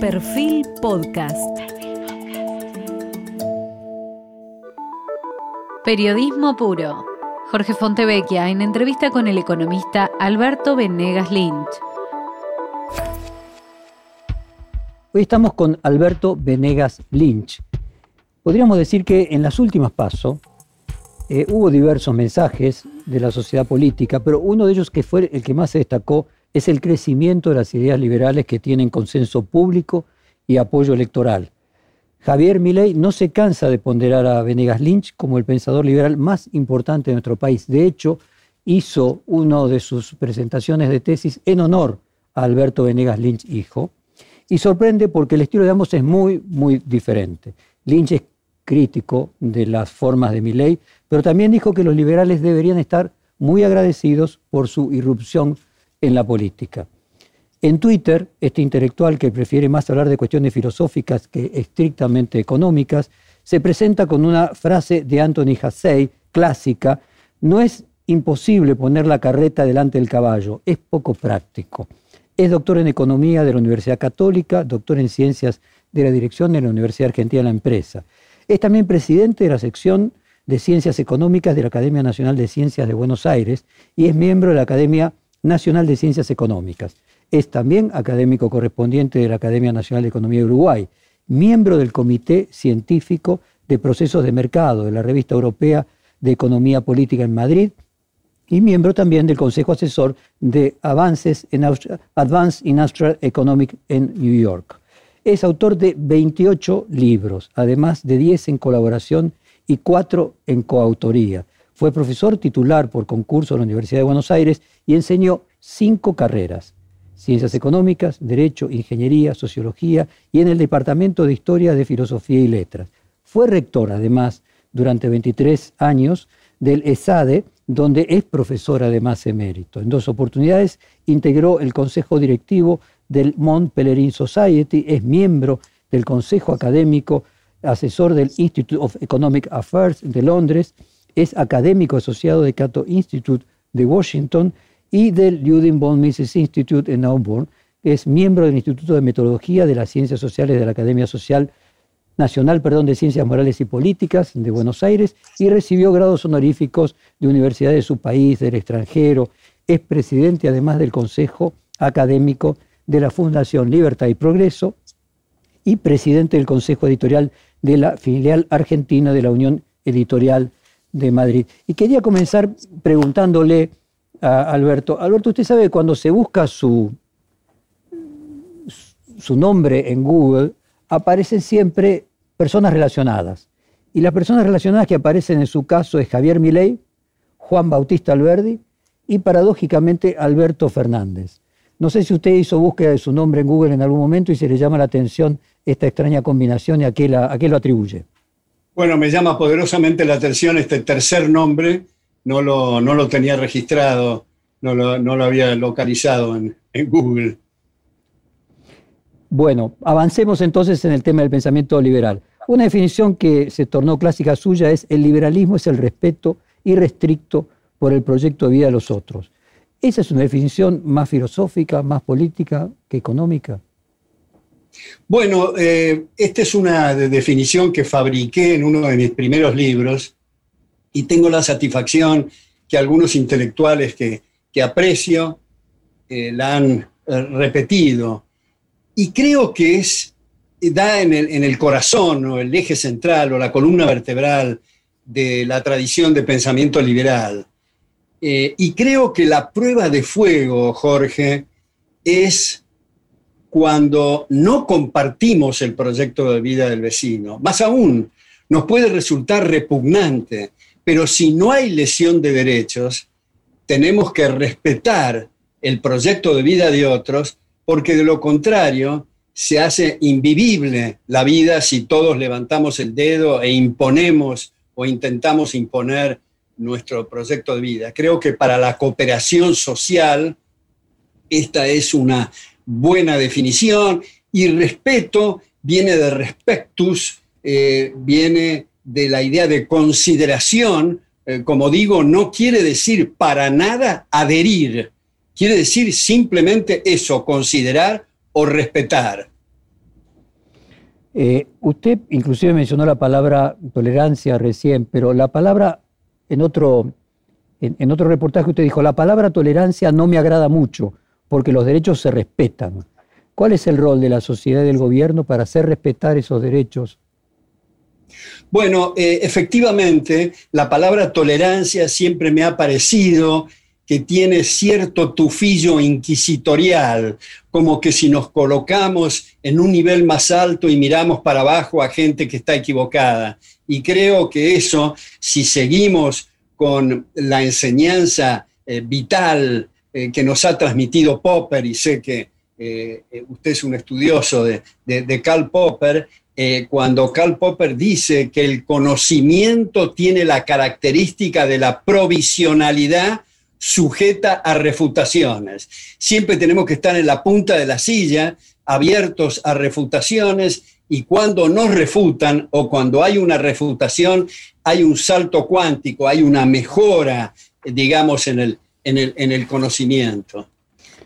Perfil Podcast. Periodismo puro. Jorge Fontevecchia en entrevista con el economista Alberto Venegas Lynch. Hoy estamos con Alberto Venegas Lynch. Podríamos decir que en las últimas pasos eh, hubo diversos mensajes de la sociedad política, pero uno de ellos que fue el que más se destacó es el crecimiento de las ideas liberales que tienen consenso público y apoyo electoral. Javier Milei no se cansa de ponderar a Venegas Lynch como el pensador liberal más importante de nuestro país. De hecho, hizo una de sus presentaciones de tesis en honor a Alberto Venegas Lynch, hijo. Y sorprende porque el estilo de ambos es muy, muy diferente. Lynch es crítico de las formas de Milley, pero también dijo que los liberales deberían estar muy agradecidos por su irrupción en la política. En Twitter, este intelectual que prefiere más hablar de cuestiones filosóficas que estrictamente económicas, se presenta con una frase de Anthony Hassey, clásica, no es imposible poner la carreta delante del caballo, es poco práctico. Es doctor en Economía de la Universidad Católica, doctor en Ciencias de la Dirección de la Universidad Argentina de la Empresa. Es también presidente de la sección de Ciencias Económicas de la Academia Nacional de Ciencias de Buenos Aires y es miembro de la Academia Nacional de Ciencias Económicas. Es también académico correspondiente de la Academia Nacional de Economía de Uruguay, miembro del Comité Científico de Procesos de Mercado de la Revista Europea de Economía Política en Madrid y miembro también del Consejo Asesor de Avances en Advanced Industrial Economic en New York. Es autor de 28 libros, además de 10 en colaboración y 4 en coautoría. Fue profesor titular por concurso de la Universidad de Buenos Aires y enseñó cinco carreras, ciencias económicas, derecho, ingeniería, sociología y en el Departamento de Historia de Filosofía y Letras. Fue rector, además, durante 23 años del ESADE, donde es profesor además emérito. En dos oportunidades integró el consejo directivo del Mont Pelerin Society, es miembro del consejo académico, asesor del Institute of Economic Affairs de Londres es académico asociado de Cato Institute de Washington y del Ludwig von Mises Institute en Auburn. Es miembro del Instituto de Metodología de las Ciencias Sociales de la Academia Social Nacional perdón, de Ciencias Morales y Políticas de Buenos Aires y recibió grados honoríficos de universidades de su país, del extranjero. Es presidente además del Consejo Académico de la Fundación Libertad y Progreso y presidente del Consejo Editorial de la filial argentina de la Unión Editorial de Madrid. Y quería comenzar preguntándole Alberto, Alberto, usted sabe cuando se busca su, su nombre en Google, aparecen siempre personas relacionadas. Y las personas relacionadas que aparecen en su caso es Javier Milei, Juan Bautista Alberdi y paradójicamente Alberto Fernández. No sé si usted hizo búsqueda de su nombre en Google en algún momento y se le llama la atención esta extraña combinación y a qué, a qué lo atribuye. Bueno, me llama poderosamente la atención este tercer nombre, no lo, no lo tenía registrado, no lo, había localizado en, en Google. Bueno, avancemos entonces en el tema del pensamiento liberal. Una definición que se tornó clásica suya es el liberalismo es el respeto irrestricto por el proyecto de vida de los otros. ¿Esa es una definición más filosófica, más política que económica? Bueno, eh, esta es una definición que fabriqué en uno de mis primeros libros y tengo la satisfacción que algunos intelectuales que, aprecio eh, la han eh, repetido. Y creo que es, da en el, corazón o el eje central o la columna vertebral de la tradición de pensamiento liberal. y creo que la prueba de fuego, Jorge, es cuando no compartimos el proyecto de vida del vecino. Más aún, nos puede resultar repugnante, pero si no hay lesión de derechos, tenemos que respetar el proyecto de vida de otros, porque de lo contrario se hace invivible la vida si todos levantamos el dedo e imponemos o intentamos imponer nuestro proyecto de vida. Creo que para la cooperación social esta es una buena definición y respeto viene de respectus, eh, viene de la idea de consideración, eh, como digo, no quiere decir para nada adherir, quiere decir simplemente eso, considerar o respetar. usted inclusive mencionó la palabra tolerancia recién, pero la palabra en otro, en, otro reportaje usted dijo, la palabra tolerancia no me agrada mucho porque los derechos se respetan. ¿Cuál es el rol de la sociedad y del gobierno para hacer respetar esos derechos? Bueno, eh, efectivamente, la palabra tolerancia siempre me ha parecido que tiene cierto tufillo inquisitorial, como que si nos colocamos en un nivel más alto y miramos para abajo a gente que está equivocada. Y creo que eso, si seguimos con la enseñanza eh, vital eh, que nos ha transmitido Popper, y sé que usted es un estudioso de, Karl Popper, eh, cuando Karl Popper dice que el conocimiento tiene la característica de la provisionalidad sujeta a refutaciones. Siempre tenemos que estar en la punta de la silla, abiertos a refutaciones, y cuando nos refutan o cuando hay una refutación, hay un salto cuántico, hay una mejora, digamos, en el, en el conocimiento.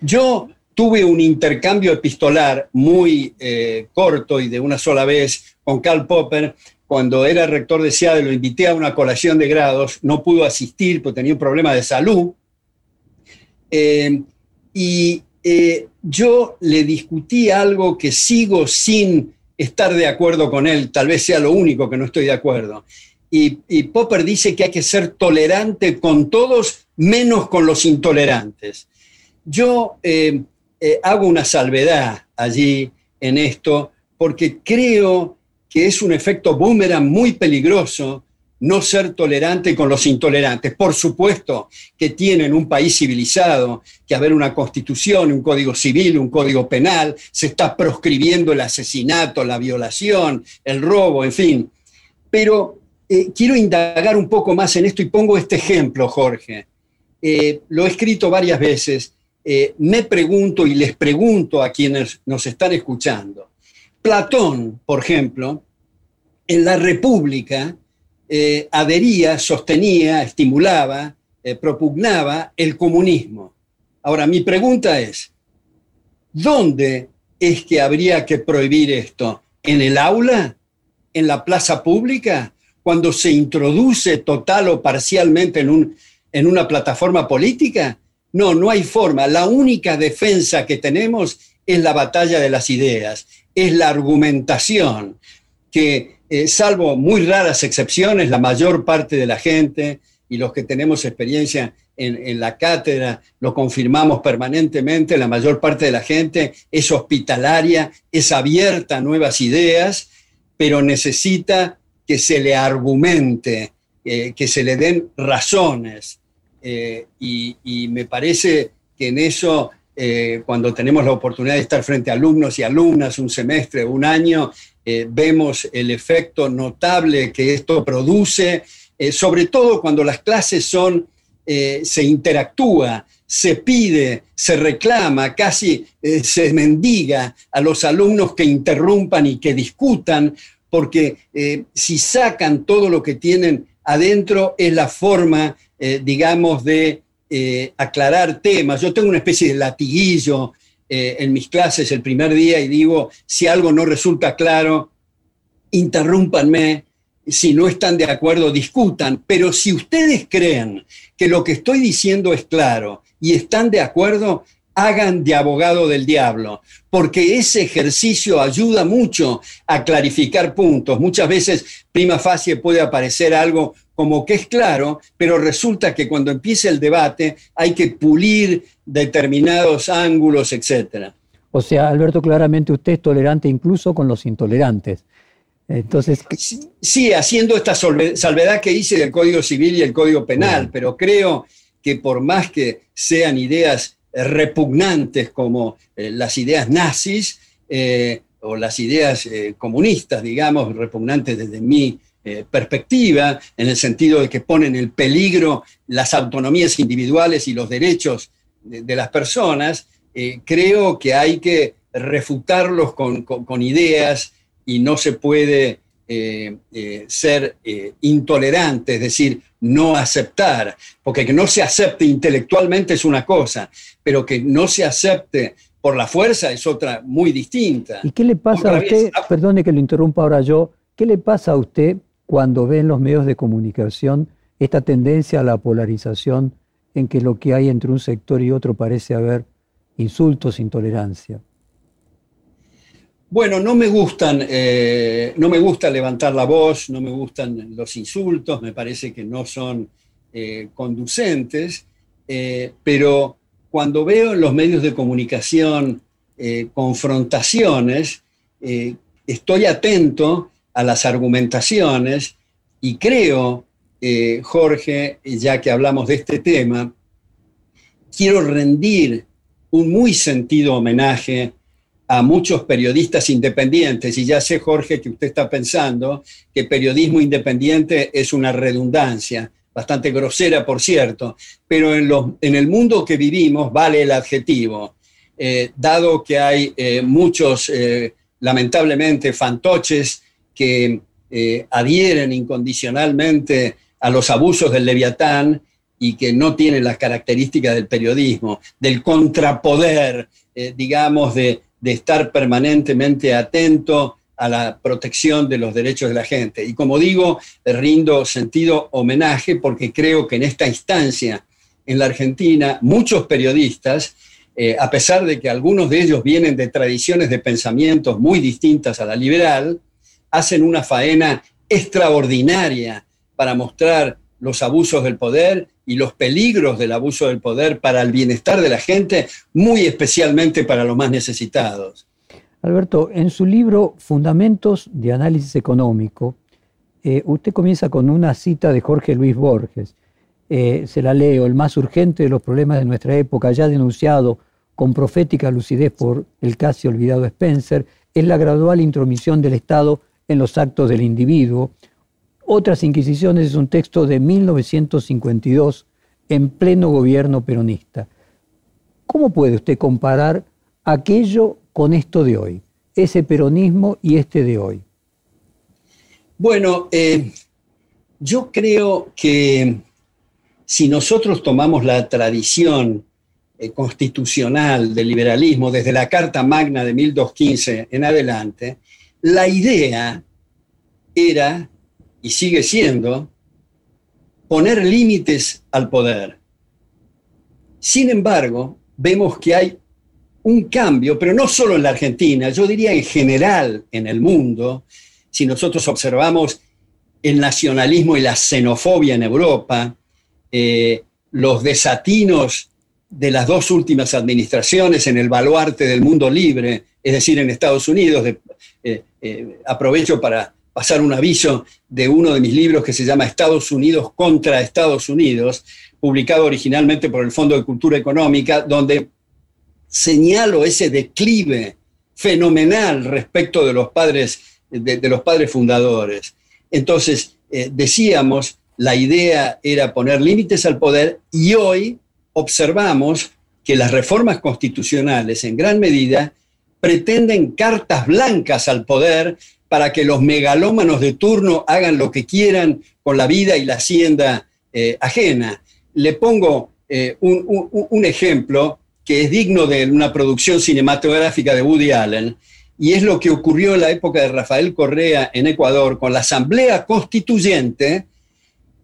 Yo tuve un intercambio epistolar muy eh, corto y de una sola vez con Karl Popper. Cuando era rector de SEADE lo invité a una colación de grados, no pudo asistir porque tenía un problema de salud. Eh, y eh, yo le discutí algo que sigo sin estar de acuerdo con él, tal vez sea lo único que no estoy de acuerdo. Y, y Popper dice que hay que ser tolerante con todos, menos con los intolerantes. Yo eh, hago una salvedad allí en esto, porque creo que es un efecto boomerang muy peligroso no ser tolerante con los intolerantes. Por supuesto que tienen un país civilizado, que haber una constitución, un código civil, un código penal, se está proscribiendo el asesinato, la violación, el robo, en fin. Pero eh, quiero indagar un poco más en esto y pongo este ejemplo, Jorge. Eh, lo he escrito varias veces eh, me pregunto y les pregunto a quienes nos están escuchando. Platón, por ejemplo, en la República eh, adhería, sostenía, estimulaba, eh, propugnaba el comunismo. Ahora, mi pregunta es, ¿dónde es que habría que prohibir esto? ¿En el aula? ¿En la plaza pública? ¿Cuando se introduce total o parcialmente en, un, en una plataforma política? No, no hay forma. La única defensa que tenemos es la batalla de las ideas, es la argumentación, que eh, salvo muy raras excepciones, la mayor parte de la gente y los que tenemos experiencia en, la cátedra lo confirmamos permanentemente, la mayor parte de la gente es hospitalaria, es abierta a nuevas ideas, pero necesita que se le argumente, eh, que se le den razones, eh, y, me parece que en eso, eh, cuando tenemos la oportunidad de estar frente a alumnos y alumnas un semestre, un año, eh, vemos el efecto notable que esto produce, sobre todo cuando las clases son, se interactúa, se pide, se reclama, casi se mendiga a los alumnos que interrumpan y que discutan, porque si sacan todo lo que tienen adentro es la forma eh, digamos, de eh, aclarar temas. Yo tengo una especie de latiguillo eh, en mis clases el primer día y digo, si algo no resulta claro, interrúmpanme, si no están de acuerdo, discutan, pero si ustedes creen que lo que estoy diciendo es claro y están de acuerdo, hagan de abogado del diablo, porque ese ejercicio ayuda mucho a clarificar puntos. Muchas veces, prima facie, puede aparecer algo como que es claro, pero resulta que cuando empieza el debate hay que pulir determinados ángulos, etc. O sea, Alberto, claramente usted es tolerante incluso con los intolerantes. Entonces, sí, haciendo esta salvedad que hice del Código Civil y el Código Penal, pero creo que por más que sean ideas repugnantes como eh, las ideas nazis eh, o las ideas eh, comunistas, digamos, repugnantes desde mi perspectiva, en el sentido de que ponen en peligro las autonomías individuales y los derechos de, las personas, creo que hay que refutarlos con, ideas y no se puede ser intolerante, es decir, no aceptar, porque que no se acepte intelectualmente es una cosa, pero que no se acepte por la fuerza es otra muy distinta. ¿Y qué le pasa a usted, perdone que lo interrumpa ahora yo, qué le pasa a usted cuando ve en los medios de comunicación esta tendencia a la polarización en que lo que hay entre un sector y otro parece haber insultos, intolerancia? Bueno, no me gustan, eh, no me gusta levantar la voz, no me gustan los insultos, me parece que no son eh, conducentes, eh, pero cuando veo en los medios de comunicación confrontaciones, estoy atento a las argumentaciones y creo, Jorge, ya que hablamos de este tema, quiero rendir un muy sentido homenaje a muchos periodislos independientes, y ya sé, Jorge, que usted está pensando que periodismo independiente es una redundancia, bastante grosera, por cierto, pero en, los, en el mundo que vivimos vale el adjetivo, eh, dado que hay eh, muchos, eh, lamentablemente, fantoches que adhieren incondicionalmente a los abusos del leviatán y que no tienen las características del periodismo, del contrapoder, digamos, de, de estar permanentemente atento a la protección de los derechos de la gente. Y como digo, rindo sentido homenaje porque creo que en esta instancia en la Argentina muchos periodistas, eh, a pesar de que algunos de ellos vienen de tradiciones de pensamientos muy distintas a la liberal, hacen una faena extraordinaria para mostrar los abusos del poder y los peligros del abuso del poder para el bienestar de la gente, muy especialmente para los más necesitados. Alberto, en su libro Fundamentos de Análisis Económico, eh, usted comienza con una cita de Jorge Luis Borges. Eh, se la leo, el más urgente de los problemas de nuestra época, ya denunciado con profética lucidez por el casi olvidado Spencer, es la gradual intromisión del Estado en los actos del individuo, otras Inquisiciones es un texto de 1952 en pleno gobierno peronista. ¿Cómo puede usted comparar aquello con esto de hoy, ese peronismo y este de hoy? Bueno, eh, yo creo que si nosotros tomamos la tradición eh, constitucional del liberalismo desde la Carta Magna de 1215 en adelante, la idea era y sigue siendo poner límites al poder. Sin embargo, vemos que hay un cambio, pero no solo en la Argentina, yo diría en general en el mundo, si nosotros observamos el nacionalismo y la xenofobia en Europa, eh, los desatinos de las dos últimas administraciones en el baluarte del mundo libre, es decir, en Estados Unidos, eh, eh, aprovecho para pasar un aviso de uno de mis libros que se llama Estados Unidos contra Estados Unidos, publicado originalmente por el Fondo de Cultura Económica, donde señalo ese declive fenomenal respecto de los padres, de, los padres fundadores. Entonces, eh, decíamos, la idea era poner límites al poder y hoy observamos que las reformas constitucionales en gran medida pretenden cartas blancas al poder para que los megalómanos de turno hagan lo que quieran con la vida y la hacienda eh, ajena. Le pongo eh, un, ejemplo que es digno de una producción cinematográfica de Woody Allen, y es lo que ocurrió en la época de Rafael Correa en Ecuador con la Asamblea Constituyente,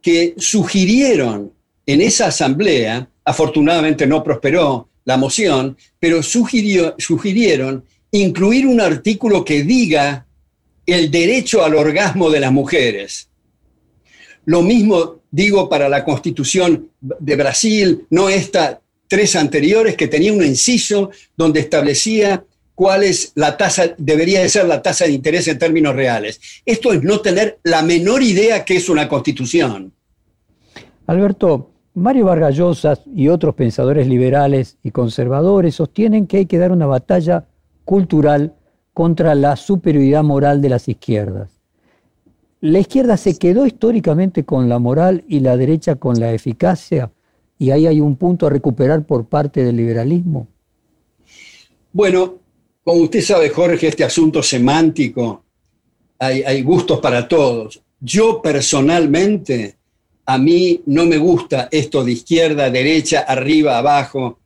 que sugirieron en esa asamblea, afortunadamente no prosperó la moción, pero sugirieron incluir un artículo que diga el derecho al orgasmo de las mujeres. Lo mismo digo para la constitución de Brasil, no esta, tres anteriores, que tenía un inciso donde establecía cuál es la tasa, debería de ser la tasa de interés en términos reales. Esto es no tener la menor idea que es una constitución. Alberto, Mario Vargas Llosa y otros pensadores liberales y conservadores sostienen que hay que dar una batalla cultural contra la superioridad moral de las izquierdas. La izquierda se quedó históricamente con la moral y la derecha con la eficacia y ahí hay un punto a recuperar por parte del liberalismo. Bueno, como usted sabe, Jorge, este asunto semántico, hay, gustos para todos. Yo personalmente, a mí no me gusta esto de izquierda, derecha, arriba, abajo.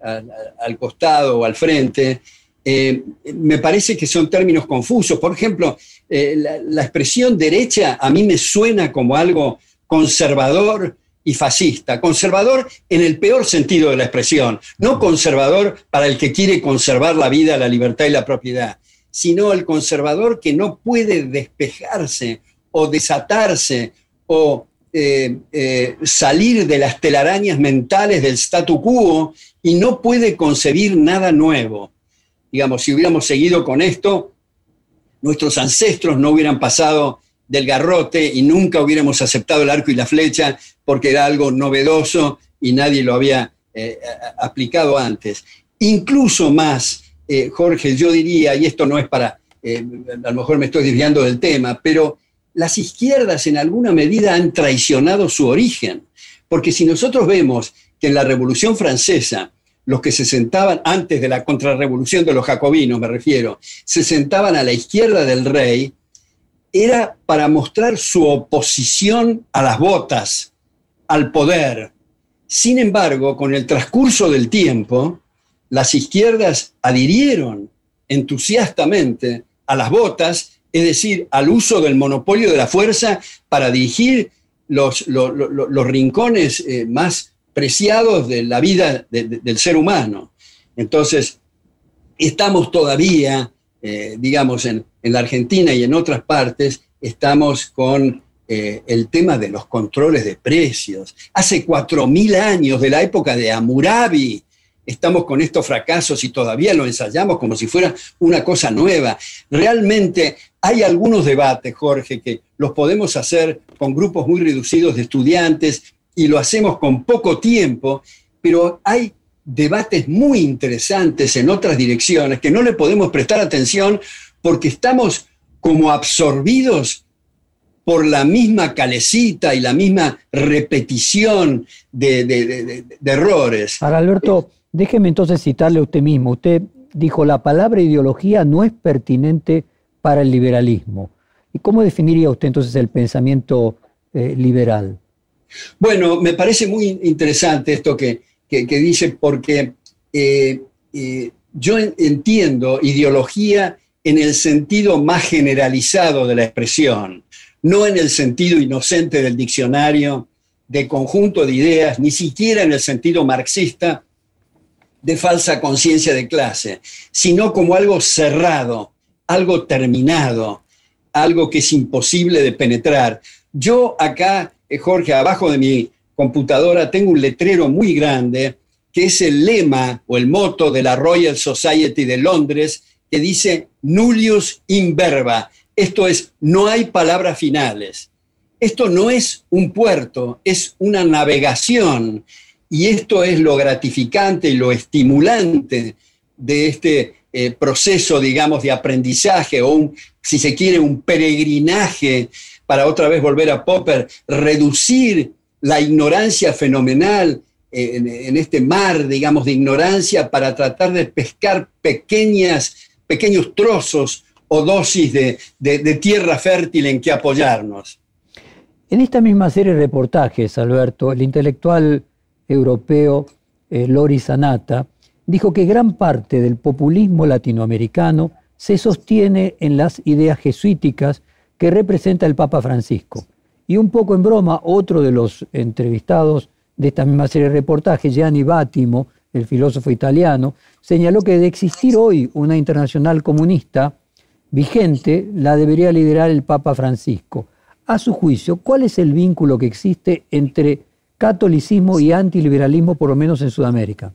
al, costado o al frente, eh, me parece que son términos confusos. Por ejemplo, eh, la, expresión derecha a mí me suena como algo conservador y fascista. Conservador en el peor sentido de la expresión, no conservador para el que quiere conservar la vida, la libertad y la propiedad, sino el conservador que no puede despejarse o desatarse o eh, salir de las telarañas mentales del statu quo y no puede concebir nada nuevo. Digamos, si hubiéramos seguido con esto, nuestros ancestros no hubieran pasado del garrote y nunca hubiéramos aceptado el arco y la flecha porque era algo novedoso y nadie lo había eh, aplicado antes. Incluso más, Jorge, yo diría, y esto no es para, a lo mejor me estoy desviando del tema, pero las izquierdas en alguna medida han traicionado su origen. Porque si nosotros vemos que en la Revolución Francesa, los que se sentaban antes de la contrarrevolución de los jacobinos, me refiero, se sentaban a la izquierda del rey, era para mostrar su oposición a las botas, al poder. Sin embargo, con el transcurso del tiempo, las izquierdas adhirieron entusiastamente a las botas es decir, al uso del monopolio de la fuerza para dirigir los, los, rincones eh, más preciados de la vida del ser humano. Entonces, estamos todavía, eh, digamos, en, la Argentina y en otras partes, estamos con eh, el tema de los controles de precios. Hace 4.000 años, de la época de Amurabi, estamos con estos fracasos y todavía lo ensayamos como si fuera una cosa nueva. Realmente hay algunos debates, Jorge, que los podemos hacer con grupos muy reducidos de estudiantes y lo hacemos con poco tiempo, pero hay debates muy interesantes en otras direcciones que no le podemos prestar atención porque estamos como absorbidos por la misma calecita y la misma repetición de, errores. Para Alberto, déjeme entonces citarle a usted mismo. Usted dijo, la palabra ideología no es pertinente para el liberalismo. ¿Y cómo definiría usted entonces el pensamiento eh, liberal? Bueno, me parece muy interesante esto que, dice porque eh, eh, yo entiendo ideología en el sentido más generalizado de la expresión, no en el sentido inocente del diccionario, de conjunto de ideas, ni siquiera en el sentido marxista de falsa conciencia de clase, sino como algo cerrado, algo terminado, algo que es imposible de penetrar. Yo acá, Jorge, abajo de mi computadora tengo un letrero muy grande que es el lema o el moto de la Royal Society de Londres que dice nullius in verba. Esto es, no hay palabras finales. Esto no es un puerto, es una navegación. Y esto es lo gratificante y lo estimulante de este eh, proceso, digamos, de aprendizaje o, un, si se quiere, un peregrinaje para otra vez volver a Popper, reducir la ignorancia fenomenal en, este mar, digamos, de ignorancia para tratar de pescar pequeñas, pequeños trozos o dosis de, tierra fértil en que apoyarnos. En esta misma serie de reportajes, Alberto, el intelectual europeo eh, Lori dijo que gran parte del populismo latinoamericano se sostiene en las ideas jesuíticas que representa el Papa Francisco. Y un poco en broma, otro de los entrevistados de esta misma serie de reportajes, Gianni Battimo, el filósofo italiano, señaló que de existir hoy una internacional comunista vigente, la debería liderar el Papa Francisco. A su juicio, ¿cuál es el vínculo que existe entre catolicismo y antiliberalismo, por lo menos en Sudamérica?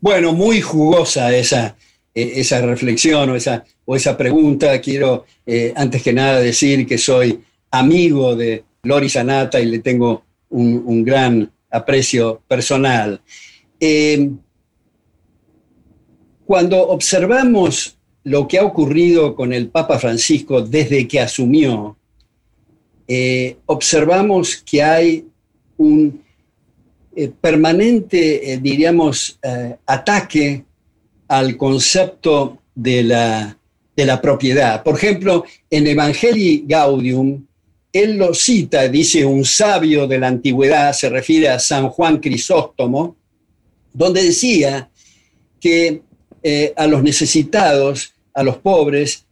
Bueno, muy jugosa esa, esa reflexión o esa, o esa pregunta. Quiero, eh, antes que nada, decir que soy amigo de Lori Sanata y le tengo un, gran aprecio personal. Eh, cuando observamos lo que ha ocurrido con el Papa Francisco desde que asumió, eh, observamos que hay un permanente, diríamos, ataque al concepto de la, de la propiedad. Por ejemplo, en Evangelii Gaudium, él lo cita, dice un sabio de la antigüedad, se refiere a San Juan Crisóstomo, donde decía que a los necesitados, a los pobres,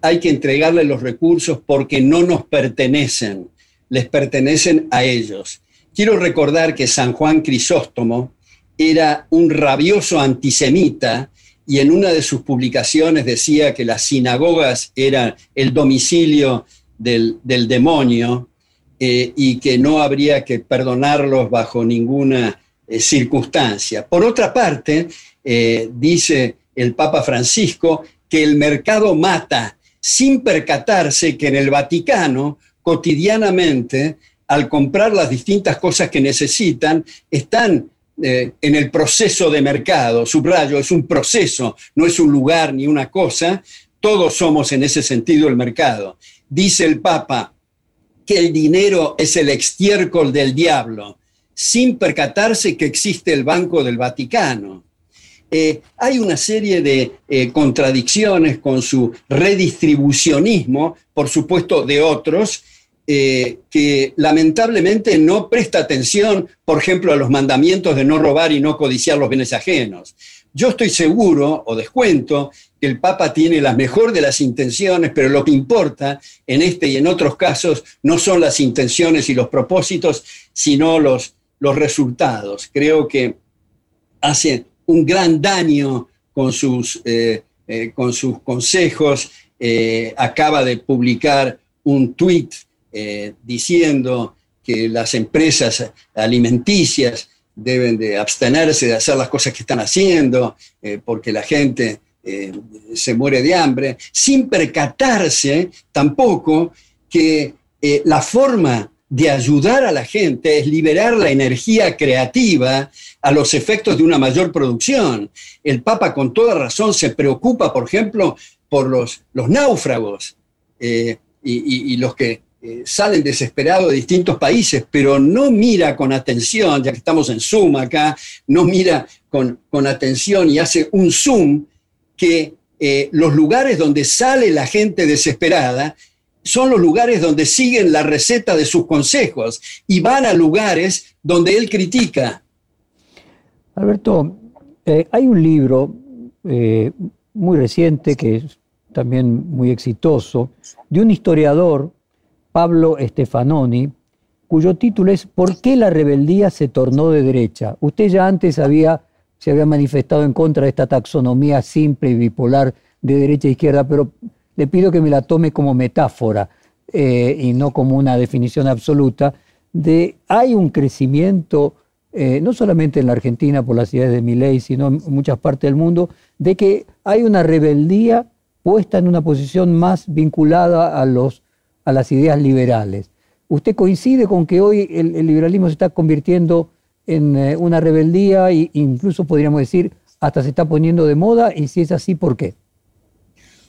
hay que entregarles los recursos porque no nos pertenecen, les pertenecen a ellos. Quiero recordar que San Juan Crisóstomo era un rabioso antisemita y en una de sus publicaciones decía que las sinagogas eran el domicilio del, demonio eh, y que no habría que perdonarlos bajo ninguna eh, circunstancia. Por otra parte, eh, dice el Papa Francisco que el mercado mata sin percatarse que en el Vaticano cotidianamente, al comprar las distintas cosas que necesitan, están eh, en el proceso de mercado. Subrayo, es un proceso, no es un lugar ni una cosa. Todos somos en ese sentido el mercado. Dice el Papa que el dinero es el extiércol del diablo, sin percatarse que existe el Banco del Vaticano. Eh, hay una serie de eh, contradicciones con su redistribucionismo, por supuesto, de otros, eh, que lamentablemente no presta atención, por ejemplo, a los mandamientos de no robar y no codiciar los bienes ajenos. Yo estoy seguro o descuento que el Papa tiene la mejor de las intenciones, pero lo que importa en este y en otros casos no son las intenciones y los propósitos, sino los, los resultados. Creo que hace un gran daño con sus, eh, eh, con sus consejos. acaba de publicar un tuit eh, diciendo que las empresas alimenticias deben de abstenerse de hacer las cosas que están haciendo, eh, porque la gente eh, se muere de hambre, sin percatarse tampoco que la forma de ayudar a la gente es liberar la energía creativa a los efectos de una mayor producción. El Papa con toda razón se preocupa, por ejemplo, por los, los náufragos y, los que eh, salen desesperados de distintos países, pero no mira con atención, ya que estamos en Zoom acá, no mira con, atención y hace un zoom que eh, los lugares donde sale la gente desesperada son los lugares donde siguen la receta de sus consejos y van a lugares donde él critica. Alberto, eh, hay un libro muy reciente que es también muy exitoso, de un historiador Pablo Stefanoni, cuyo título es ¿Por qué la rebeldía se tornó de derecha? Usted ya antes había, se había manifestado en contra de esta taxonomía simple y bipolar de derecha e izquierda, pero le pido que me la tome como metáfora eh, y no como una definición absoluta de hay un crecimiento, eh, no solamente en la Argentina por las ideas de mi ley, sino en muchas partes del mundo, de que hay una rebeldía puesta en una posición más vinculada a los a las ideas liberales. ¿Usted coincide con que hoy el, liberalismo se está convirtiendo en eh, una rebeldía e incluso podríamos decir hasta se está poniendo de moda? Y si es así, ¿por qué?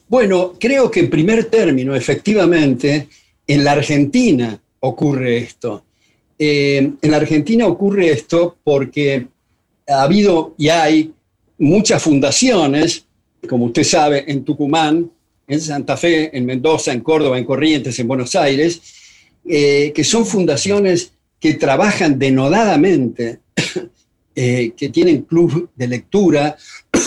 Bueno, creo que en primer término, efectivamente, en la Argentina ocurre esto. Eh, en la Argentina ocurre esto porque ha habido y hay muchas fundaciones, como usted sabe, en Tucumán, en Santa Fe, en Mendoza, en Córdoba, en Corrientes, en Buenos Aires, eh, que son fundaciones que trabajan denodadamente, eh, que tienen club de lectura,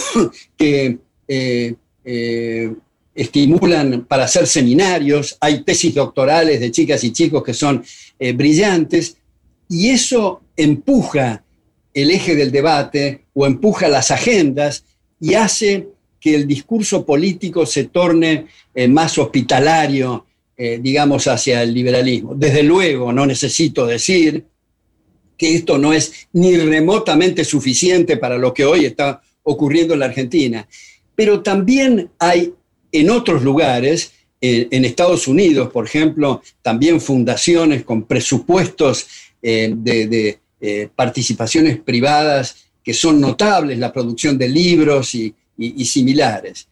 que eh, estimulan para hacer seminarios, hay tesis doctorales de chicas y chicos que son brillantes, y eso empuja el eje del debate o empuja las agendas y hace que el discurso político se torne eh, más hospitalario, eh, digamos, hacia el liberalismo. Desde luego, no necesito decir que esto no es ni remotamente suficiente para lo que hoy está ocurriendo en la Argentina, pero también hay en otros lugares, en Estados Unidos, por ejemplo, también fundaciones con presupuestos eh, de, participaciones privadas que son notables, la producción de libros y, y, similares.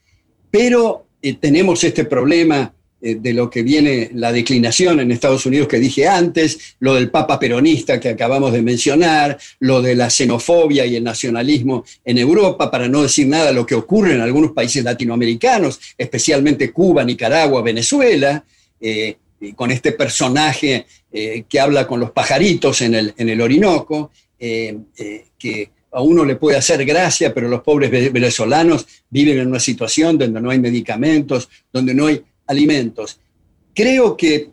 Pero eh, tenemos este problema eh, de lo que viene la declinación en Estados Unidos que dije antes, lo del Papa peronista que acabamos de mencionar, lo de la xenofobia y el nacionalismo en Europa, para no decir nada lo que ocurre en algunos países latinoamericanos, especialmente Cuba, Nicaragua, Venezuela, eh, con este personaje que habla con los pajaritos en el, en el Orinoco, que a uno le puede hacer gracia, pero los pobres venezolanos viven en una situación donde no hay medicamentos, donde no hay alimentos. Creo que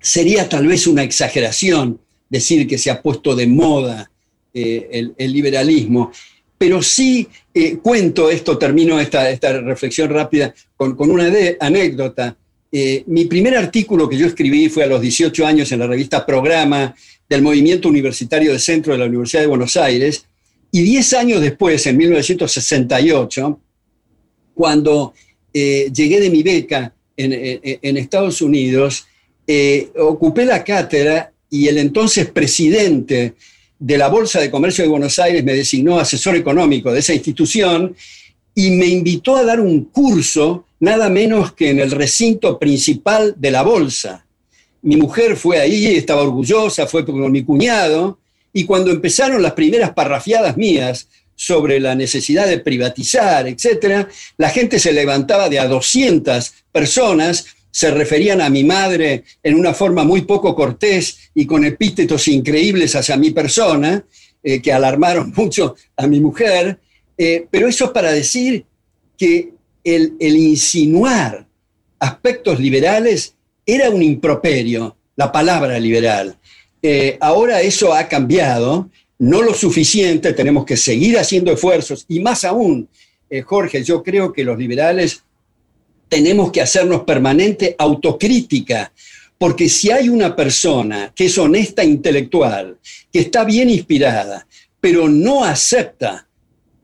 sería tal vez una exageración decir que se ha puesto de moda eh, el, liberalismo, pero sí eh, cuento esto, termino esta, esta reflexión rápida con, una anécdota. Eh, mi primer artículo que yo escribí fue a los 18 años en la revista Programa del Movimiento Universitario de Centro de la Universidad de Buenos Aires, y 10 años después, en 1968, cuando llegué de mi beca en, Estados Unidos, ocupé la cátedra y el entonces presidente de la Bolsa de Comercio de Buenos Aires me designó asesor económico de esa institución y me invitó a dar un curso nada menos que en el recinto principal de la Bolsa. Mi mujer fue ahí, estaba orgullosa, fue con mi cuñado, y cuando empezaron las primeras parrafiadas mías sobre la necesidad de privatizar, etcétera, la gente se levantaba de a 200 personas se referían a mi madre en una forma muy poco cortés y con epítetos increíbles hacia mi persona, eh, que alarmaron mucho a mi mujer, eh, pero eso es para decir que el, insinuar aspectos liberales era un improperio, la palabra liberal. Eh, ahora eso ha cambiado, no lo suficiente, tenemos que seguir haciendo esfuerzos y más aún, Jorge, yo creo que los liberales tenemos que hacernos permanente autocrítica, porque si hay una persona que es honesta intelectual, que está bien inspirada, pero no acepta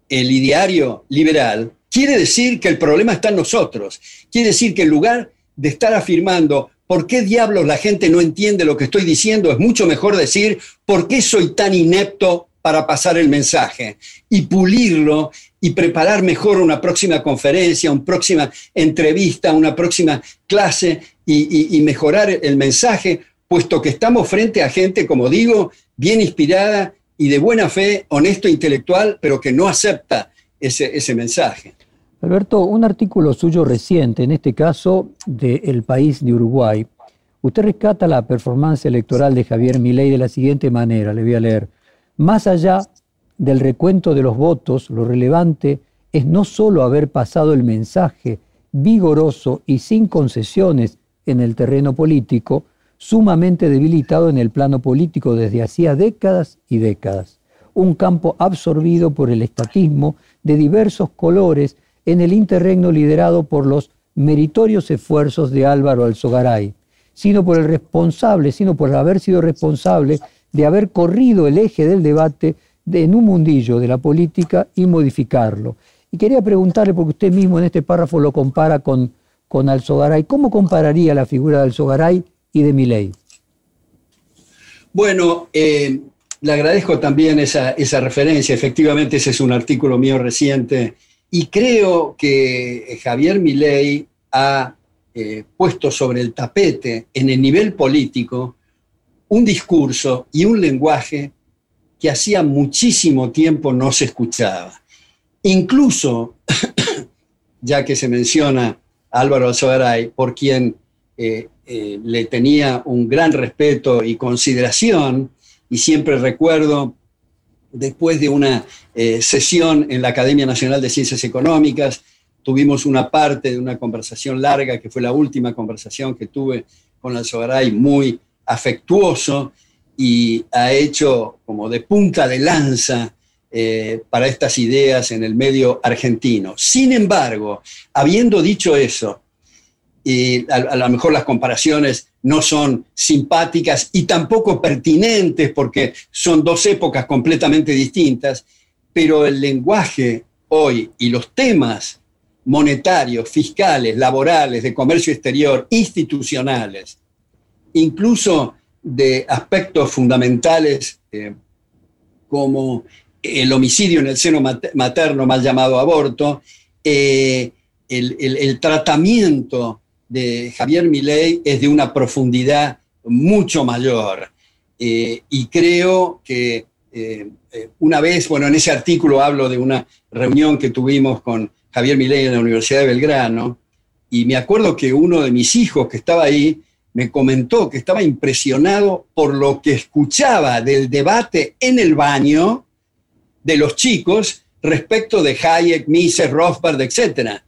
el ideario liberal, quiere decir que el problema está en nosotros. Quiere decir que en lugar de estar afirmando por qué diablos la gente no entiende lo que estoy diciendo, es mucho mejor decir por qué soy tan inepto para pasar el mensaje y pulirlo y preparar mejor una próxima conferencia, una próxima entrevista, una próxima clase y, mejorar el mensaje, puesto que estamos frente a gente, como digo, bien inspirada y de buena fe, honesto intelectual, pero que no acepta ese, ese mensaje. Alberto, un artículo suyo reciente, en este caso de El País de Uruguay, usted rescata la performance electoral de Javier Milei de la siguiente manera, le voy a leer. Más allá del recuento de los votos, lo relevante es no solo haber pasado el mensaje vigoroso y sin concesiones en el terreno político, sumamente debilitado en el plano político desde hacía décadas y décadas, un campo absorbido por el estatismo de diversos colores en el interregno liderado por los meritorios esfuerzos de Álvaro Alzogaray, sino por el responsable, sino por haber sido responsable de haber corrido el eje del debate en un mundillo de la política y modificarlo. Y quería preguntarle, porque usted mismo en este párrafo lo compara con, con Alzogaray, ¿cómo compararía la figura de Alzogaray y de Miley? Bueno, eh, le agradezco también esa, referencia. Efectivamente, ese es un artículo mío reciente. Y creo que Javier Milei ha eh, puesto sobre el tapete en el nivel político un discurso y un lenguaje que hacía muchísimo tiempo no se escuchaba. Incluso, ya que se menciona Álvaro Alzogaray, por quien eh, eh, le tenía un gran respeto y consideración, y siempre recuerdo, después de una eh, sesión en la Academia Nacional de Ciencias Económicas, tuvimos una parte de una conversación larga, que fue la última conversación que tuve con Alzogaray, muy afectuoso y ha hecho como de punta de lanza eh, para estas ideas en el medio argentino. Sin embargo, habiendo dicho eso, y a, lo mejor las comparaciones no son simpáticas y tampoco pertinentes porque son dos épocas completamente distintas, pero el lenguaje hoy y los temas monetarios, fiscales, laborales, de comercio exterior, institucionales, incluso de aspectos fundamentales eh, como el homicidio en el seno materno, mal llamado aborto, eh, el, tratamiento de Javier Milei es de una profundidad mucho mayor. Eh, y creo que una vez, bueno, en ese artículo hablo de una reunión que tuvimos con Javier Milei en la Universidad de Belgrano, y me acuerdo que uno de mis hijos que estaba ahí me comentó que estaba impresionado por lo que escuchaba del debate en el baño de los chicos respecto de Hayek, Mises, Rothbard, etc.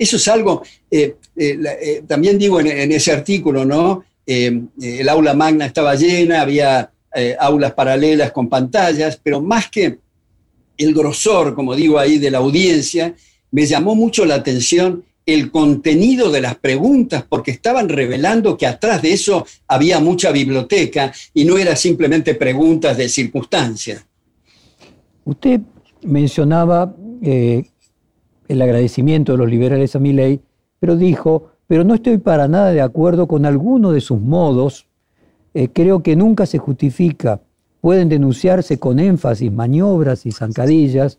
Eso es algo, eh, eh, eh, también digo en, ese artículo, ¿no? el aula magna estaba llena, había aulas paralelas con pantallas, pero más que el grosor, como digo ahí, de la audiencia, me llamó mucho la atención el contenido de las preguntas, porque estaban revelando que atrás de eso había mucha biblioteca y no era simplemente preguntas de circunstancia. Usted mencionaba el agradecimiento de los liberales a mi ley, pero dijo, pero no estoy para nada de acuerdo con alguno de sus modos, eh, creo que nunca se justifica, pueden denunciarse con énfasis maniobras y zancadillas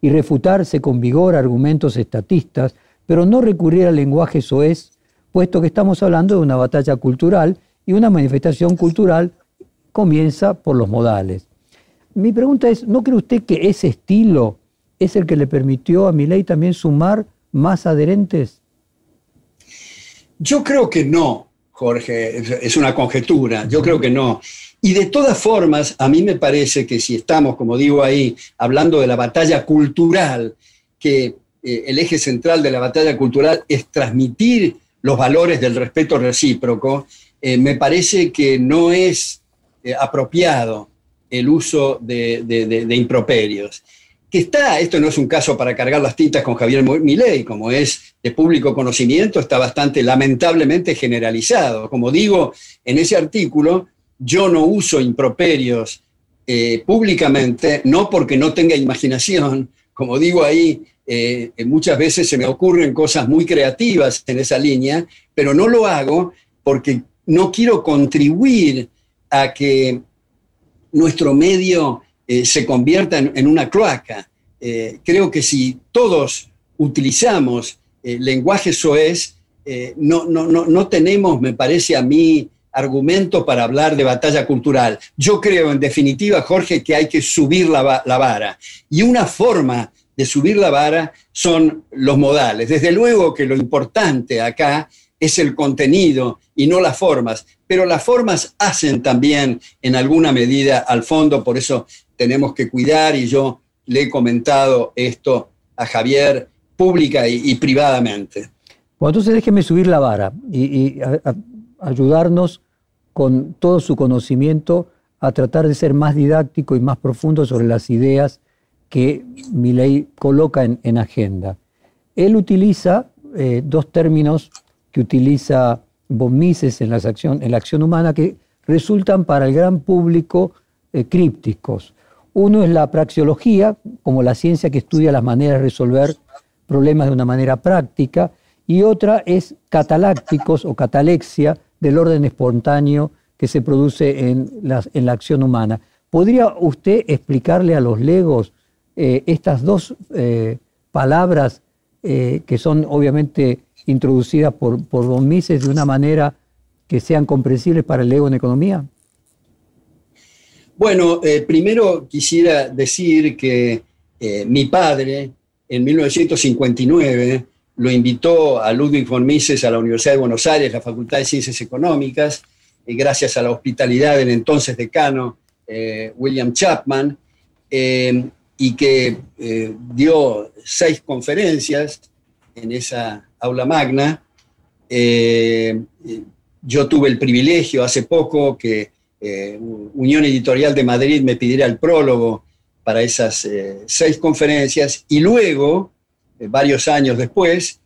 y refutarse con vigor argumentos estatistas, pero no recurrir al lenguaje soez, puesto que estamos hablando de una batalla cultural y una manifestación cultural comienza por los modales. Mi pregunta es, ¿no cree usted que ese estilo es el que le permitió a mi ley también sumar más adherentes? Yo creo que no, Jorge, es una conjetura, yo creo que no. Y de todas formas, a mí me parece que si estamos, como digo ahí, hablando de la batalla cultural, que eh, el eje central de la batalla cultural es transmitir los valores del respeto recíproco, eh, me parece que no es eh, apropiado el uso de, improperios. Que está, esto no es un caso para cargar las tintas con Javier Milei, como es de público conocimiento, está bastante lamentablemente generalizado. Como digo en ese artículo, yo no uso improperios eh, públicamente, no porque no tenga imaginación, como digo ahí, eh, muchas veces se me ocurren cosas muy creativas en esa línea, pero no lo hago porque no quiero contribuir a que nuestro medio eh, se convierta en, una cloaca. Eh, creo que si todos utilizamos eh, lenguaje soez, no, no, no, no tenemos, me parece a mí, argumento para hablar de batalla cultural. Yo creo, en definitiva, Jorge, que hay que subir la, la, vara. Y una forma de subir la vara son los modales. Desde luego que lo importante acá es el contenido y no las formas, pero las formas hacen también en alguna medida al fondo, por eso tenemos que cuidar y yo le he comentado esto a Javier pública y, privadamente. Bueno, entonces déjeme subir la vara y, ayudarnos con todo su conocimiento a tratar de ser más didáctico y más profundo sobre las ideas que mi ley coloca en, agenda. Él utiliza eh, dos términos que utiliza von Mises en, en la acción humana que resultan para el gran público eh, crípticos. Uno es la praxiología, como la ciencia que estudia las maneras de resolver problemas de una manera práctica, y otra es catalácticos o catalexia del orden espontáneo que se produce en la, acción humana. ¿Podría usted explicarle a los legos eh, estas dos eh, palabras que son obviamente introducidas por, por Don Mises de una manera que sean comprensibles para el ego en economía? Bueno, eh, primero quisiera decir que eh, mi padre en 1959 lo invitó a Ludwig von Mises a la Universidad de Buenos Aires, la Facultad de Ciencias Económicas, y gracias a la hospitalidad del entonces decano eh, William Chapman, y que dio seis conferencias en esa aula magna. Yo tuve el privilegio hace poco que eh, Unión Editorial de Madrid me pidiera el prólogo para esas eh, seis conferencias y luego, varios años después,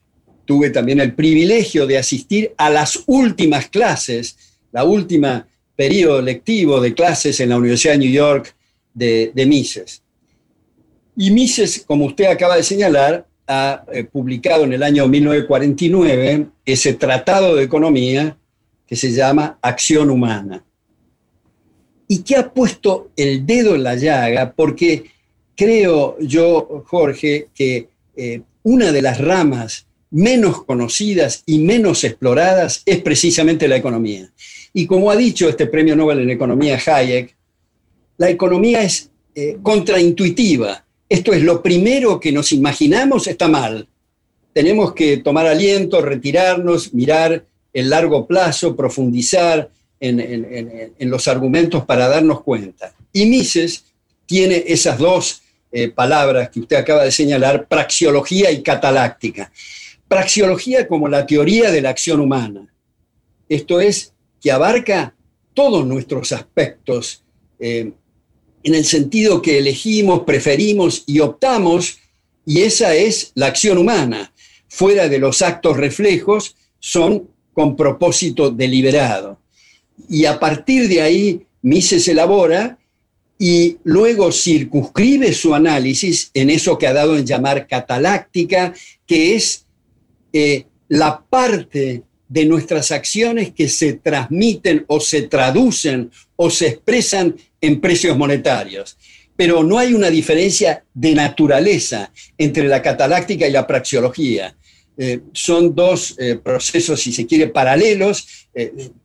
tuve también el privilegio de asistir a las últimas clases, la última periodo lectivo de clases en la Universidad de New York de, de Mises. Y Mises, como usted acaba de señalar, ha eh, publicado en el año 1949 ese tratado de economía que se llama Acción Humana. Y que ha puesto el dedo en la llaga porque creo yo, Jorge, que eh, una de las ramas menos conocidas y menos exploradas es precisamente la economía. Y como ha dicho este premio Nobel en Economía Hayek, la economía es eh, contraintuitiva esto es lo primero que nos imaginamos está mal. Tenemos que tomar aliento, retirarnos, mirar el largo plazo, profundizar en, los argumentos para darnos cuenta. Y Mises tiene esas dos eh, palabras que usted acaba de señalar, praxiología y cataláctica. Praxiología como la teoría de la acción humana. Esto es, que abarca todos nuestros aspectos, eh, en el sentido que elegimos, preferimos y optamos, y esa es la acción humana. Fuera de los actos reflejos, son con propósito deliberado. Y a partir de ahí, Mises elabora y luego circunscribe su análisis en eso que ha dado en llamar cataláctica, que es eh, la parte de nuestras acciones que se transmiten o se traducen o se expresan en precios monetarios. Pero no hay una diferencia de naturaleza entre la cataláctica y la praxiología. Eh, son dos eh, procesos, si se quiere, paralelos.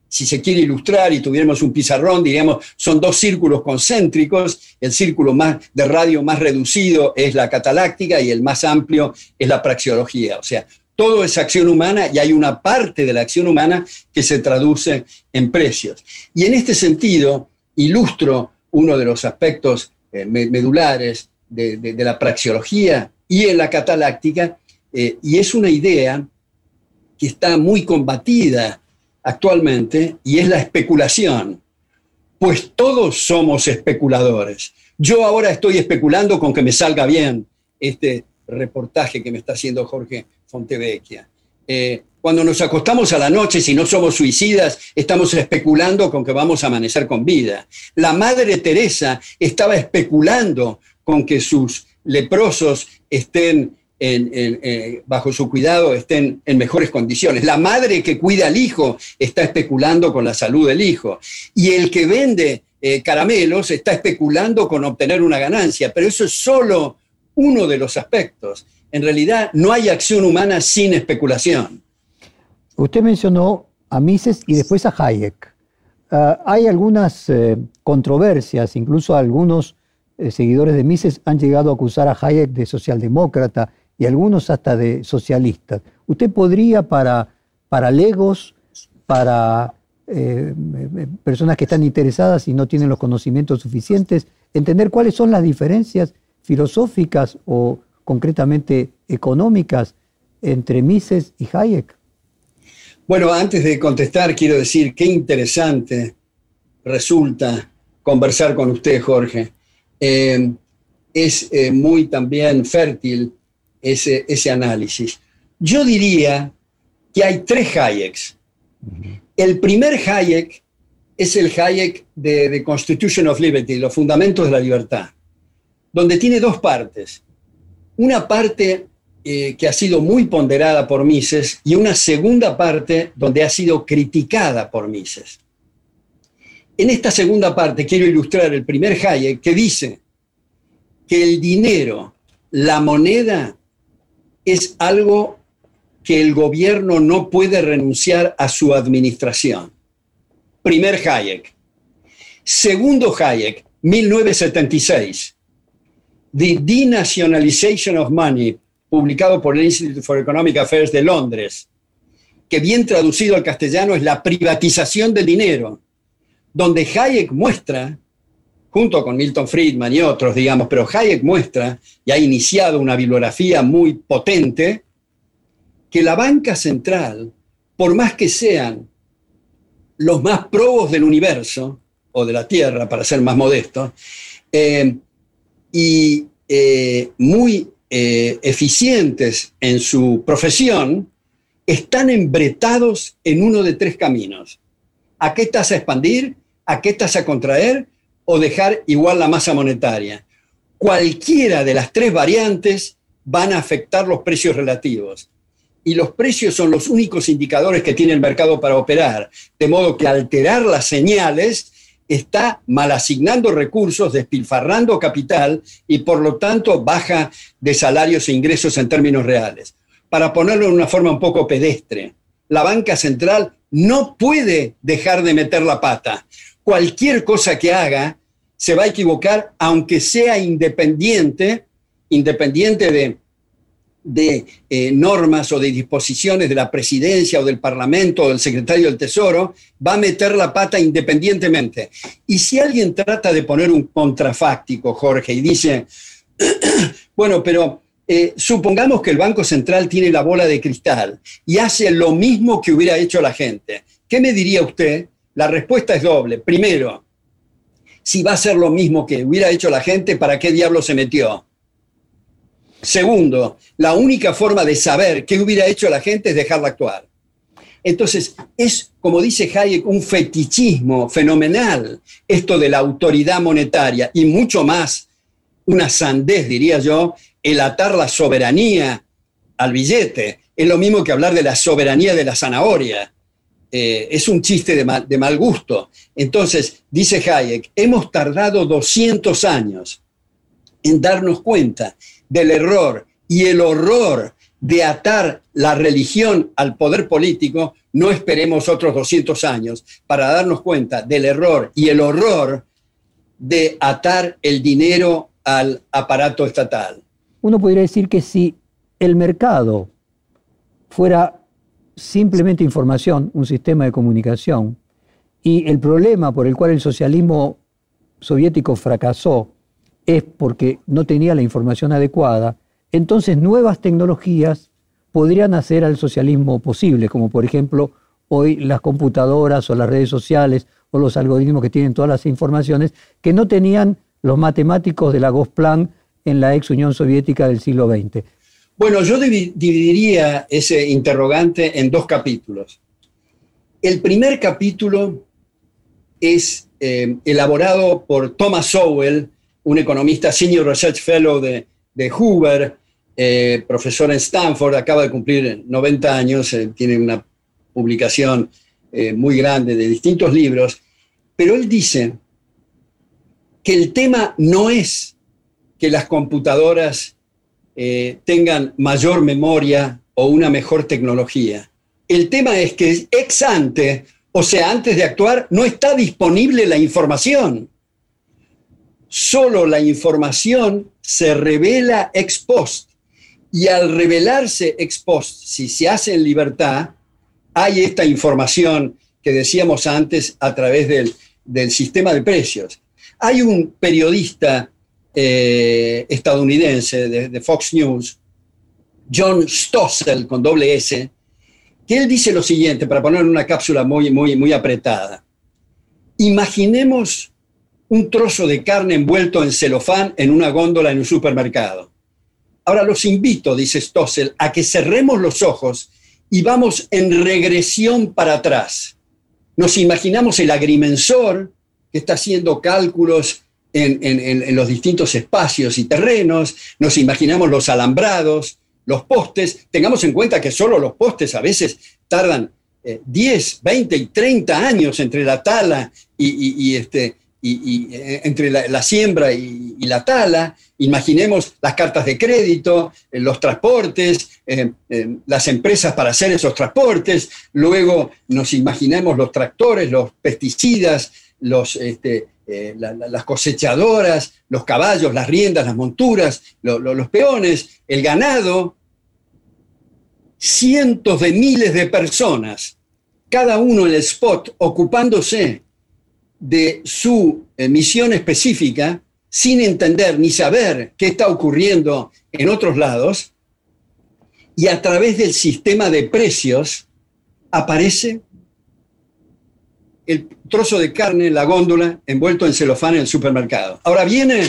Si se quiere ilustrar y tuviéramos un pizarrón, diríamos, son dos círculos concéntricos. El círculo más, de radio más reducido es la cataláctica y el más amplio es la praxiología. O sea, todo es acción humana y hay una parte de la acción humana que se traduce en precios. Y en este sentido, ilustro uno de los aspectos medulares de, la praxiología y en la cataláctica, eh, y es una idea que está muy combatida actualmente y es la especulación, pues todos somos especuladores. Yo ahora estoy especulando con que me salga bien este reportaje que me está haciendo Jorge Fontevecchia. Eh, cuando nos acostamos a la noche, si no somos suicidas, estamos especulando con que vamos a amanecer con vida. La Madre Teresa estaba especulando con que sus leprosos estén eh, bajo su cuidado estén en mejores condiciones. La madre que cuida al hijo está especulando con la salud del hijo. Y el que vende eh, caramelos está especulando con obtener una ganancia. Pero eso es solo uno de los aspectos. En realidad no hay acción humana sin especulación. Usted mencionó a Mises y después a Hayek. Ah, hay algunas eh, controversias, incluso algunos seguidores de Mises han llegado a acusar a Hayek de socialdemócrata y algunos hasta de socialistas. ¿Usted podría para, para legos, para eh, personas que están interesadas y no tienen los conocimientos suficientes, entender cuáles son las diferencias filosóficas o concretamente económicas entre Mises y Hayek? Bueno, antes de contestar, quiero decir qué interesante resulta conversar con usted, Jorge. Eh, es eh, muy también fértil ese, ese análisis. Yo diría que hay tres Hayeks. El primer Hayek es el Hayek de The Constitution of Liberty, los fundamentos de la libertad, donde tiene dos partes. Una parte eh, que ha sido muy ponderada por Mises y una segunda parte donde ha sido criticada por Mises. En esta segunda parte quiero ilustrar el primer Hayek que dice que el dinero, la moneda, es algo que el gobierno no puede renunciar a su administración. Primer Hayek. Segundo Hayek, 1976. The Denationalization of Money, publicado por el Institute for Economic Affairs de Londres, que bien traducido al castellano es la privatización del dinero, donde Hayek muestra junto con Milton Friedman y otros, digamos, pero Hayek muestra, y ha iniciado una bibliografía muy potente, que la banca central, por más que sean los más probos del universo, o de la Tierra, para ser más modesto, eh, y eh, muy eh, eficientes en su profesión, están embretados en uno de tres caminos. ¿A qué tasa expandir? ¿A qué tasa contraer? O dejar igual la masa monetaria. Cualquiera de las tres variantes van a afectar los precios relativos. Y los precios son los únicos indicadores que tiene el mercado para operar. De modo que alterar las señales está mal asignando recursos, despilfarrando capital y por lo tanto baja de salarios e ingresos en términos reales. Para ponerlo de una forma un poco pedestre, la banca central no puede dejar de meter la pata. Cualquier cosa que haga se va a equivocar, aunque sea independiente, independiente de, eh, normas o de disposiciones de la presidencia o del parlamento o del secretario del tesoro, va a meter la pata independientemente. Y si alguien trata de poner un contrafáctico, Jorge, y dice, bueno, pero eh, supongamos que el Banco Central tiene la bola de cristal y hace lo mismo que hubiera hecho la gente. ¿Qué me diría usted? La respuesta es doble. Primero, si va a ser lo mismo que hubiera hecho la gente, ¿para qué diablo se metió? Segundo, la única forma de saber qué hubiera hecho la gente es dejarla actuar. Entonces, es, como dice Hayek, un fetichismo fenomenal esto de la autoridad monetaria y mucho más, una sandez, diría yo, el atar la soberanía al billete. Es lo mismo que hablar de la soberanía de la zanahoria. Eh, es un chiste de mal, de mal gusto. Entonces, dice Hayek, hemos tardado 200 años en darnos cuenta del error y el horror de atar la religión al poder político, no esperemos otros 200 años para darnos cuenta del error y el horror de atar el dinero al aparato estatal uno podría decir que si el mercado fuera simplemente información, un sistema de comunicación, y el problema por el cual el socialismo soviético fracasó es porque no tenía la información adecuada, entonces nuevas tecnologías podrían hacer al socialismo posible, como por ejemplo hoy las computadoras o las redes sociales o los algoritmos que tienen todas las informaciones que no tenían los matemáticos de la Gosplan en la ex Unión Soviética del siglo XX? Bueno, yo dividiría ese interrogante en dos capítulos. El primer capítulo es eh, elaborado por Thomas Sowell, un economista Senior Research Fellow de, Hoover, eh, profesor en Stanford, acaba de cumplir 90 años, eh, tiene una publicación muy grande de distintos libros, pero él dice que el tema no es que las computadoras eh, tengan mayor memoria o una mejor tecnología. El tema es que ex ante, o sea, antes de actuar, no está disponible la información. Solo la información se revela ex post. Y al revelarse ex post, si se hace en libertad, hay esta información que decíamos antes a través del, del sistema de precios. Hay un periodista eh, estadounidense de, Fox News, John Stossel con doble S, que él dice lo siguiente, para poner una cápsula muy, muy, muy apretada. Imaginemos un trozo de carne envuelto en celofán en una góndola en un supermercado. Ahora los invito, dice Stossel, a que cerremos los ojos y vamos en regresión para atrás. Nos imaginamos el agrimensor que está haciendo cálculos en, los distintos espacios y terrenos, nos imaginamos los alambrados, los postes, tengamos en cuenta que solo los postes a veces tardan 10, eh, 20 y 30 años entre la tala y, este, y, eh, entre la, siembra y, la tala. Imaginemos las cartas de crédito, eh, los transportes, las empresas para hacer esos transportes. Luego nos imaginemos los tractores, los pesticidas, los, este, eh, las cosechadoras, los caballos, las riendas, las monturas, los peones, el ganado, cientos de miles de personas, cada uno en el spot ocupándose de su eh, misión específica, sin entender ni saber qué está ocurriendo en otros lados, y a través del sistema de precios aparece el trozo de carne en la góndola envuelto en celofán en el supermercado. Ahora vienen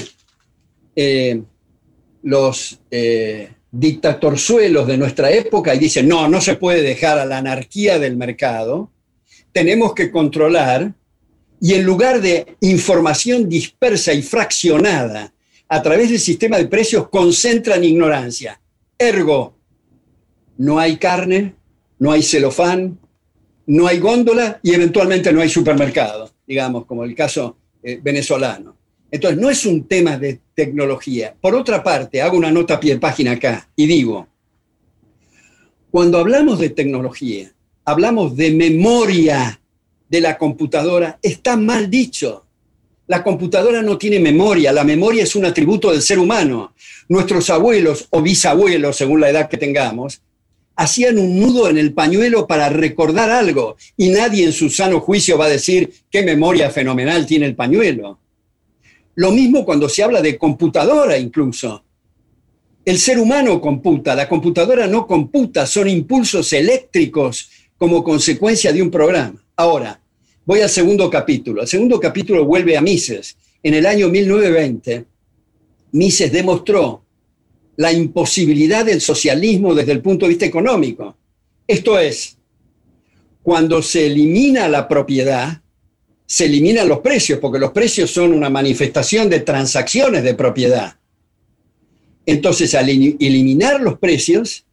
eh, los eh, dictatorzuelos de nuestra época y dicen, no, no se puede dejar a la anarquía del mercado, tenemos que controlar y en lugar de información dispersa y fraccionada a través del sistema de precios, concentran ignorancia. Ergo, no hay carne, no hay celofán, no hay góndola y eventualmente no hay supermercado, digamos, como el caso eh, venezolano. Entonces, no es un tema de tecnología. Por otra parte, hago una nota a pie de página acá y digo, cuando hablamos de tecnología, hablamos de memoria de la computadora, está mal dicho. La computadora no tiene memoria, la memoria es un atributo del ser humano. Nuestros abuelos o bisabuelos, según la edad que tengamos, hacían un nudo en el pañuelo para recordar algo y nadie en su sano juicio va a decir qué memoria fenomenal tiene el pañuelo. Lo mismo cuando se habla de computadora incluso. El ser humano computa, la computadora no computa, son impulsos eléctricos como consecuencia de un programa. Ahora, voy al segundo capítulo. El segundo capítulo vuelve a Mises. En el año 1920, Mises demostró la imposibilidad del socialismo desde el punto de vista económico. Esto es, cuando se elimina la propiedad, se eliminan los precios, porque los precios son una manifestación de transacciones de propiedad. Entonces, al eliminar los precios,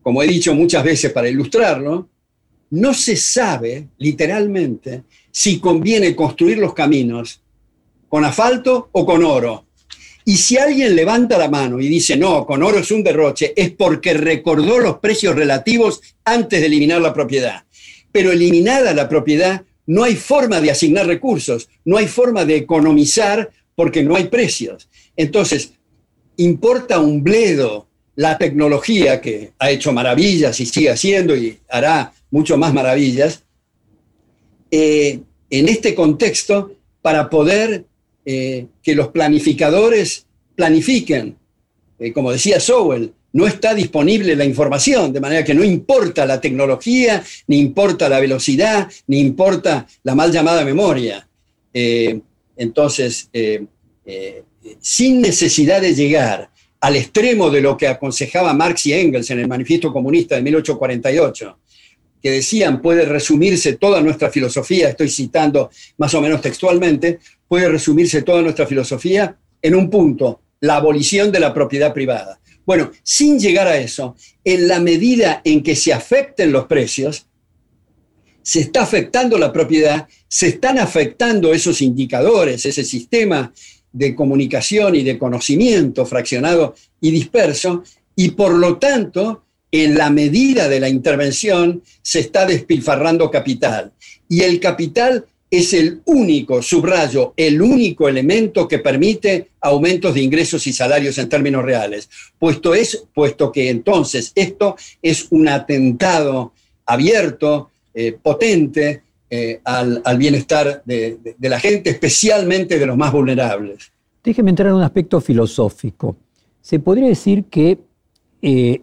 como he dicho muchas veces para ilustrarlo, no se sabe literalmente si conviene construir los caminos con asfalto o con oro. Y si alguien levanta la mano y dice, no, con oro es un derroche, es porque recordó los precios relativos antes de eliminar la propiedad. Pero eliminada la propiedad, no hay forma de asignar recursos, no hay forma de economizar porque no hay precios. Entonces, importa un bledo la tecnología que ha hecho maravillas y sigue haciendo y hará mucho más maravillas, eh, en este contexto para poder eh, que los planificadores planifiquen. Eh, como decía Sowell, no está disponible la información, de manera que no importa la tecnología, ni importa la velocidad, ni importa la mal llamada memoria. entonces, sin necesidad de llegar al extremo de lo que aconsejaba Marx y Engels en el Manifiesto Comunista de 1848, que decían puede resumirse toda nuestra filosofía, estoy citando más o menos textualmente, puede resumirse toda nuestra filosofía en un punto, la abolición de la propiedad privada. Bueno, sin llegar a eso, en la medida en que se afecten los precios, se está afectando la propiedad, se están afectando esos indicadores, ese sistema de comunicación y de conocimiento fraccionado y disperso, y por lo tanto, en la medida de la intervención, se está despilfarrando capital. Y el capital es el único, subrayo, el único elemento que permite aumentos de ingresos y salarios en términos reales, puesto, es, puesto que entonces esto es un atentado abierto, eh, potente, eh, al, bienestar de, la gente, especialmente de los más vulnerables. Déjeme entrar en un aspecto filosófico. Se podría decir que eh,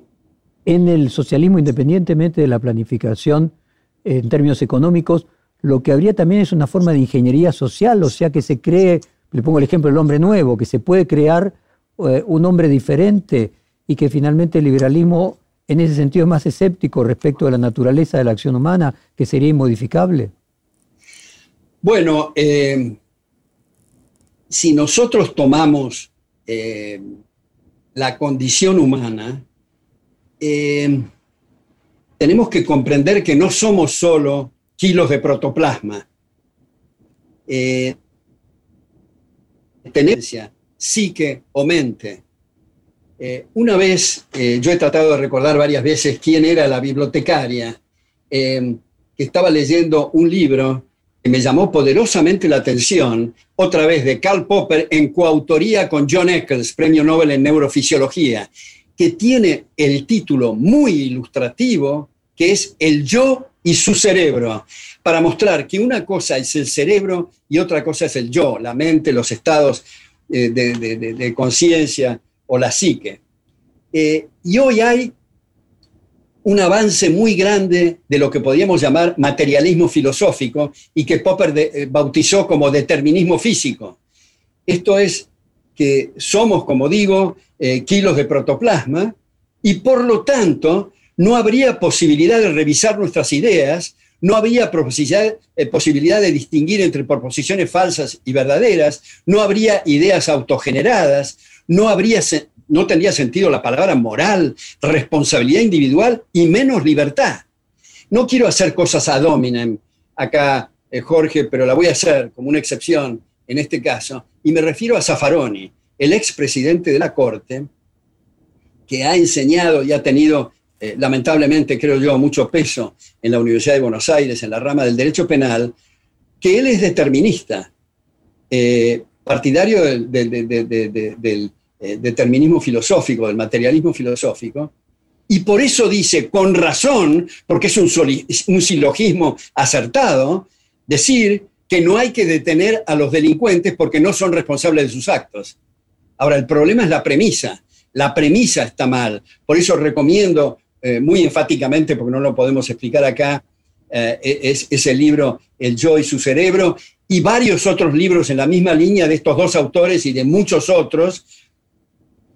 en el socialismo, independientemente de la planificación en términos económicos, lo que habría también es una forma de ingeniería social, o sea que se cree, le pongo el ejemplo del hombre nuevo, que se puede crear eh, un hombre diferente y que finalmente el liberalismo en ese sentido es más escéptico respecto de la naturaleza de la acción humana, que sería inmodificable. Bueno, eh, si nosotros tomamos eh, la condición humana, eh, tenemos que comprender que no somos solo kilos de protoplasma. tenencia, psique o mente. una vez, yo he tratado de recordar varias veces quién era la bibliotecaria, que estaba leyendo un libro me llamó poderosamente la atención, otra vez de Karl Popper, en coautoría con John Eccles, premio Nobel en neurofisiología, que tiene el título muy ilustrativo, que es El yo y su cerebro, para mostrar que una cosa es el cerebro y otra cosa es el yo, la mente, los estados eh, de, conciencia o la psique. Eh, y hoy hay un avance muy grande de lo que podríamos llamar materialismo filosófico y que Popper eh, bautizó como determinismo físico. Esto es que somos, como digo, eh, kilos de protoplasma y por lo tanto no habría posibilidad de revisar nuestras ideas, no habría posibilidad, eh, posibilidad de distinguir entre proposiciones falsas y verdaderas, no habría ideas autogeneradas, no habría no tendría sentido la palabra moral, responsabilidad individual y menos libertad. No quiero hacer cosas ad hominem acá, eh, Jorge, pero la voy a hacer como una excepción en este caso, y me refiero a Zaffaroni, el expresidente de la Corte, que ha enseñado y ha tenido, eh, lamentablemente, creo yo, mucho peso en la Universidad de Buenos Aires, en la rama del derecho penal, que él es determinista, eh, partidario del, eh, determinismo filosófico, del materialismo filosófico, y por eso dice, con razón, porque es un silogismo acertado, decir que no hay que detener a los delincuentes porque no son responsables de sus actos. Ahora, el problema es la premisa. La premisa está mal. Por eso recomiendo eh, muy enfáticamente, porque no lo podemos explicar acá, eh, es, ese libro El yo y su cerebro, y varios otros libros en la misma línea de estos dos autores y de muchos otros,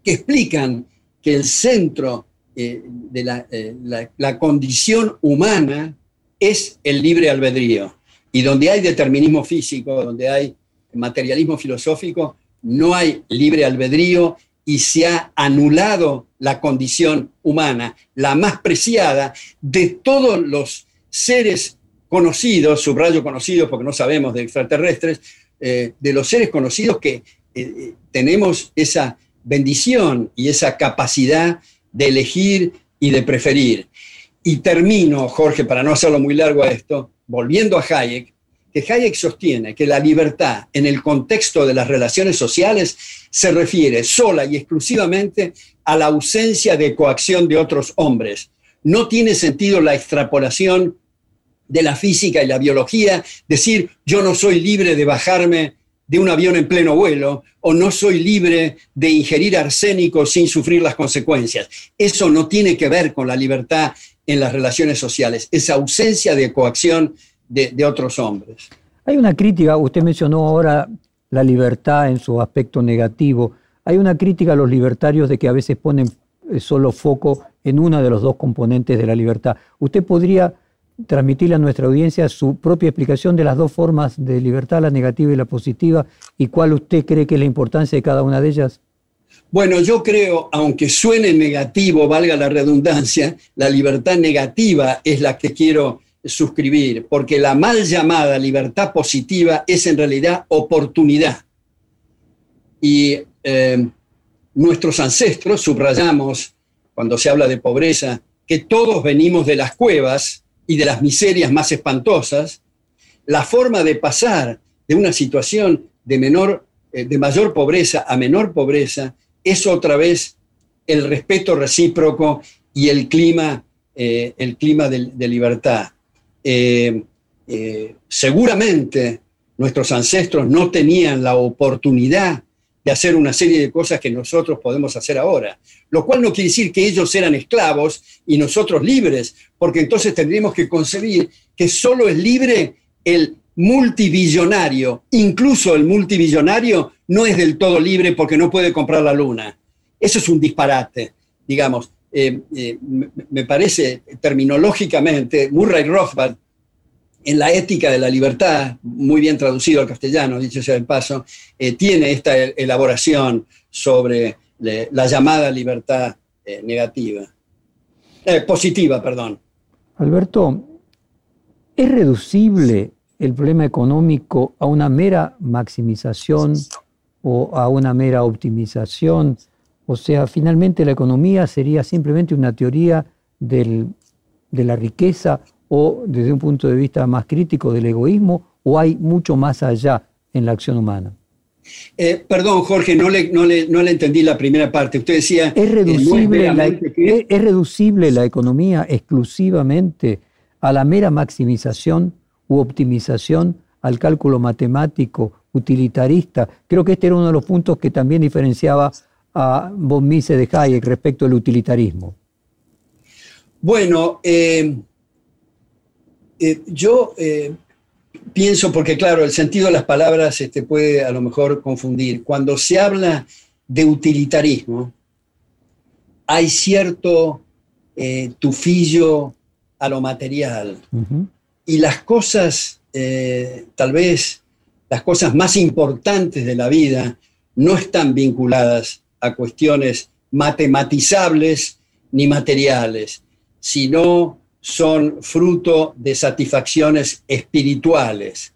que explican que el centro eh, de la condición humana es el libre albedrío. Y donde hay determinismo físico, donde hay materialismo filosófico, no hay libre albedrío y se ha anulado la condición humana, la más preciada de todos los seres conocidos, subrayo conocidos porque no sabemos de extraterrestres, eh, de los seres conocidos que eh, eh, tenemos esa bendición y esa capacidad de elegir y de preferir. Y termino, Jorge, para no hacerlo muy largo a esto, volviendo a Hayek, que Hayek sostiene que la libertad en el contexto de las relaciones sociales se refiere sola y exclusivamente a la ausencia de coacción de otros hombres. No tiene sentido la extrapolación de la física y la biología, decir yo no soy libre de bajarme de un avión en pleno vuelo o no soy libre de ingerir arsénico sin sufrir las consecuencias. Eso no tiene que ver con la libertad en las relaciones sociales, esa ausencia de coacción de, otros hombres. Hay una crítica, usted mencionó ahora la libertad en su aspecto negativo, hay una crítica a los libertarios de que a veces ponen eh, solo foco en uno de los dos componentes de la libertad. ¿Usted podría transmitirle a nuestra audiencia su propia explicación de las dos formas de libertad, la negativa y la positiva, y cuál usted cree que es la importancia de cada una de ellas? Bueno, yo creo, aunque suene negativo, valga la redundancia, la libertad negativa es la que quiero suscribir, porque la mal llamada libertad positiva es en realidad oportunidad. Y eh, nuestros ancestros, subrayamos cuando se habla de pobreza, que todos venimos de las cuevas y de las miserias más espantosas, la forma de pasar de una situación de menor, eh, de mayor pobreza a menor pobreza es otra vez el respeto recíproco y el clima, eh, el clima de, libertad. Eh, eh, seguramente nuestros ancestros no tenían la oportunidad de hacer una serie de cosas que nosotros podemos hacer ahora, lo cual no quiere decir que ellos eran esclavos y nosotros libres, porque entonces tendríamos que concebir que solo es libre el multibillonario, incluso el multibillonario no es del todo libre porque no puede comprar la luna. Eso es un disparate, digamos. Eh, eh, me parece terminológicamente, Murray Rothbard, en la ética de la libertad, muy bien traducido al castellano, dicho sea el paso, eh, tiene esta elaboración sobre la llamada libertad negativa, positiva, perdón. Alberto, ¿es reducible el problema económico a una mera maximización o a una mera optimización. O sea, finalmente la economía sería simplemente una teoría de la riqueza o desde un punto de vista más crítico del egoísmo o hay mucho más allá en la acción humana. Eh, perdón, Jorge, no le, no, le, entendí la primera parte. Usted decía... ¿Es reducible, la, ¿Es reducible la economía exclusivamente a la mera maximización u optimización al cálculo matemático utilitarista. Creo que este era uno de los puntos que también diferenciaba a von Mises de Hayek respecto al utilitarismo. Bueno, eh, eh, yo eh, pienso, porque claro, el sentido de las palabras este, puede a lo mejor confundir. Cuando se habla de utilitarismo, hay cierto tufillo a lo material y las cosas, eh, tal vez las cosas más importantes de la vida, no están vinculadas a cuestiones matematizables ni materiales, sino son fruto de satisfacciones espirituales.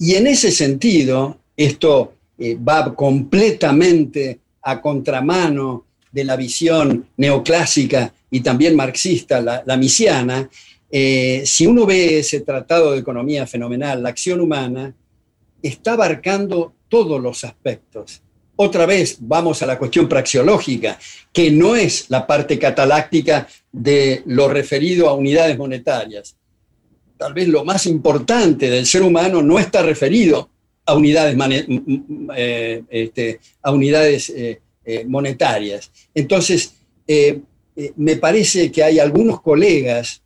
Y en ese sentido, esto eh, va completamente a contramano de la visión neoclásica y también marxista, la, la misiana, eh, si uno ve ese tratado de economía fenomenal, la acción humana, está abarcando todos los aspectos. Otra vez vamos a la cuestión praxeológica, que no es la parte cataláctica de lo referido a unidades monetarias. tal vez lo más importante del ser humano no está referido a unidades, a unidades eh, eh, monetarias. Entonces, me parece que hay algunos colegas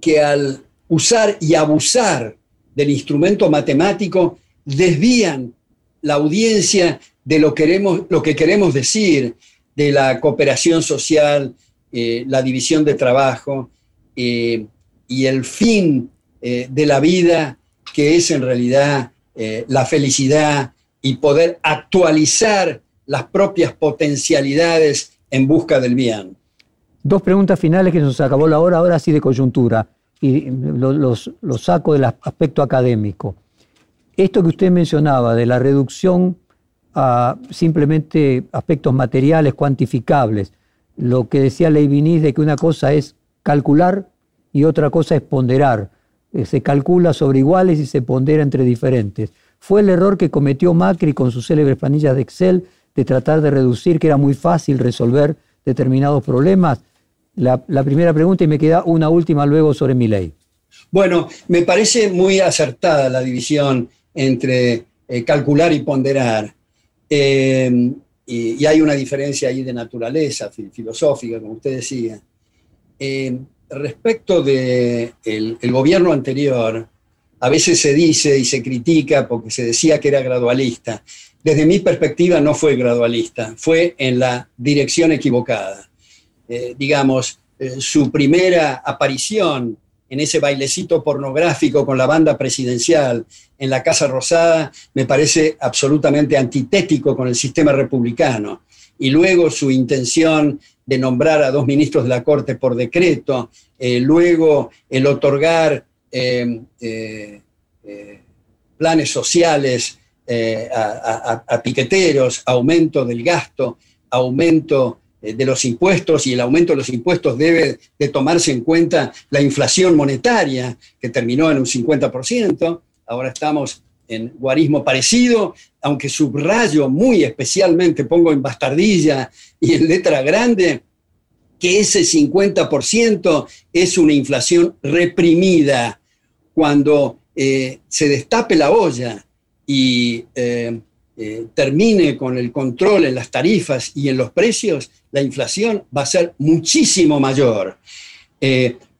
que al usar y abusar del instrumento matemático desvían la audiencia de lo, que queremos decir, de la cooperación social, la división de trabajo y el fin de la vida que es en realidad eh, la felicidad y poder actualizar las propias potencialidades en busca del bien. Dos preguntas finales que nos acabó la hora, ahora sí de coyuntura, y los, saco del aspecto académico. Esto que usted mencionaba de la reducción a simplemente aspectos materiales cuantificables, lo que decía Leibniz de que una cosa es calcular y otra cosa es ponderar. Eh, se calcula sobre iguales y se pondera entre diferentes. Fue el error que cometió Macri con sus célebres planillas de Excel de tratar de reducir, que era muy fácil resolver determinados problemas. La, primera pregunta y me queda una última luego sobre mi ley. Bueno, me parece muy acertada la división entre eh, calcular y ponderar. Eh, y, hay una diferencia ahí de naturaleza filosófica, como usted decía respecto del de el gobierno anterior, a veces se dice y se critica porque se decía que era gradualista. Desde mi perspectiva no fue gradualista, fue en la dirección equivocada. Eh, digamos, eh, su primera aparición en ese bailecito pornográfico con la banda presidencial en la Casa Rosada me parece absolutamente antitético con el sistema republicano. Y luego su intención de nombrar a dos ministros de la Corte por decreto, eh, luego el otorgar planes sociales a, piqueteros, aumento del gasto, aumento de los impuestos y el aumento de los impuestos debe de tomarse en cuenta la inflación monetaria que terminó en un 50%, ahora estamos en guarismo parecido, aunque subrayo muy especialmente, pongo en bastardilla y en letra grande, que ese 50% es una inflación reprimida. Cuando eh, se destape la olla y eh, eh, termine con el control en las tarifas y en los precios, la inflación va a ser muchísimo mayor.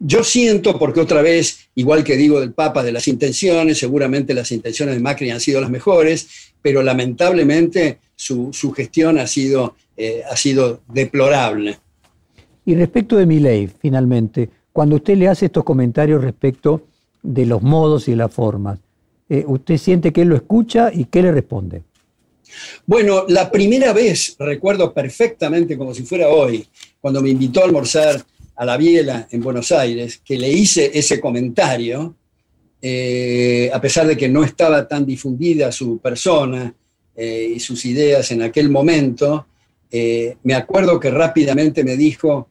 Yo siento, porque otra vez, igual que digo del Papa, de las intenciones, seguramente las intenciones de Macri han sido las mejores, pero lamentablemente su, gestión ha sido, eh, ha sido deplorable. Y respecto de mi ley, finalmente, cuando usted le hace estos comentarios respecto de los modos y las formas, eh, ¿usted siente que él lo escucha y qué le responde? Bueno, la primera vez, recuerdo perfectamente como si fuera hoy, cuando me invitó a almorzar a la Biela en Buenos Aires, que le hice ese comentario, eh, a pesar de que no estaba tan difundida su persona eh, y sus ideas en aquel momento, eh, me acuerdo que rápidamente me dijo,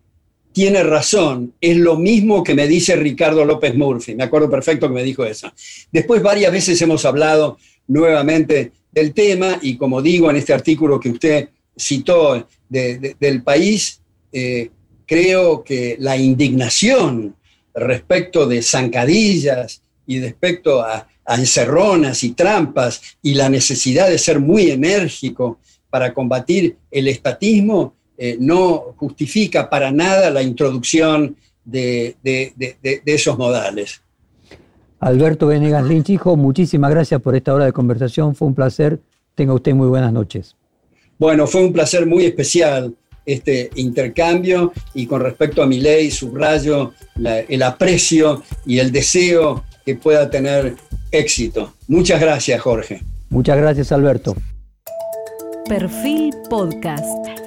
tiene razón, es lo mismo que me dice Ricardo López Murphy, me acuerdo perfecto que me dijo eso. Después varias veces hemos hablado nuevamente del tema y como digo en este artículo que usted citó del país, creo que la indignación respecto de zancadillas y respecto a, encerronas y trampas y la necesidad de ser muy enérgico para combatir el estatismo eh, no justifica para nada la introducción de, esos modales. Alberto Venegas Lynch, hijo, muchísimas gracias por esta hora de conversación. Fue un placer. Tenga usted muy buenas noches. Bueno, fue un placer muy especial este intercambio y con respecto a mi ley subrayo el aprecio y el deseo que pueda tener éxito. Muchas gracias, Jorge. Muchas gracias, Alberto. Perfil Podcast.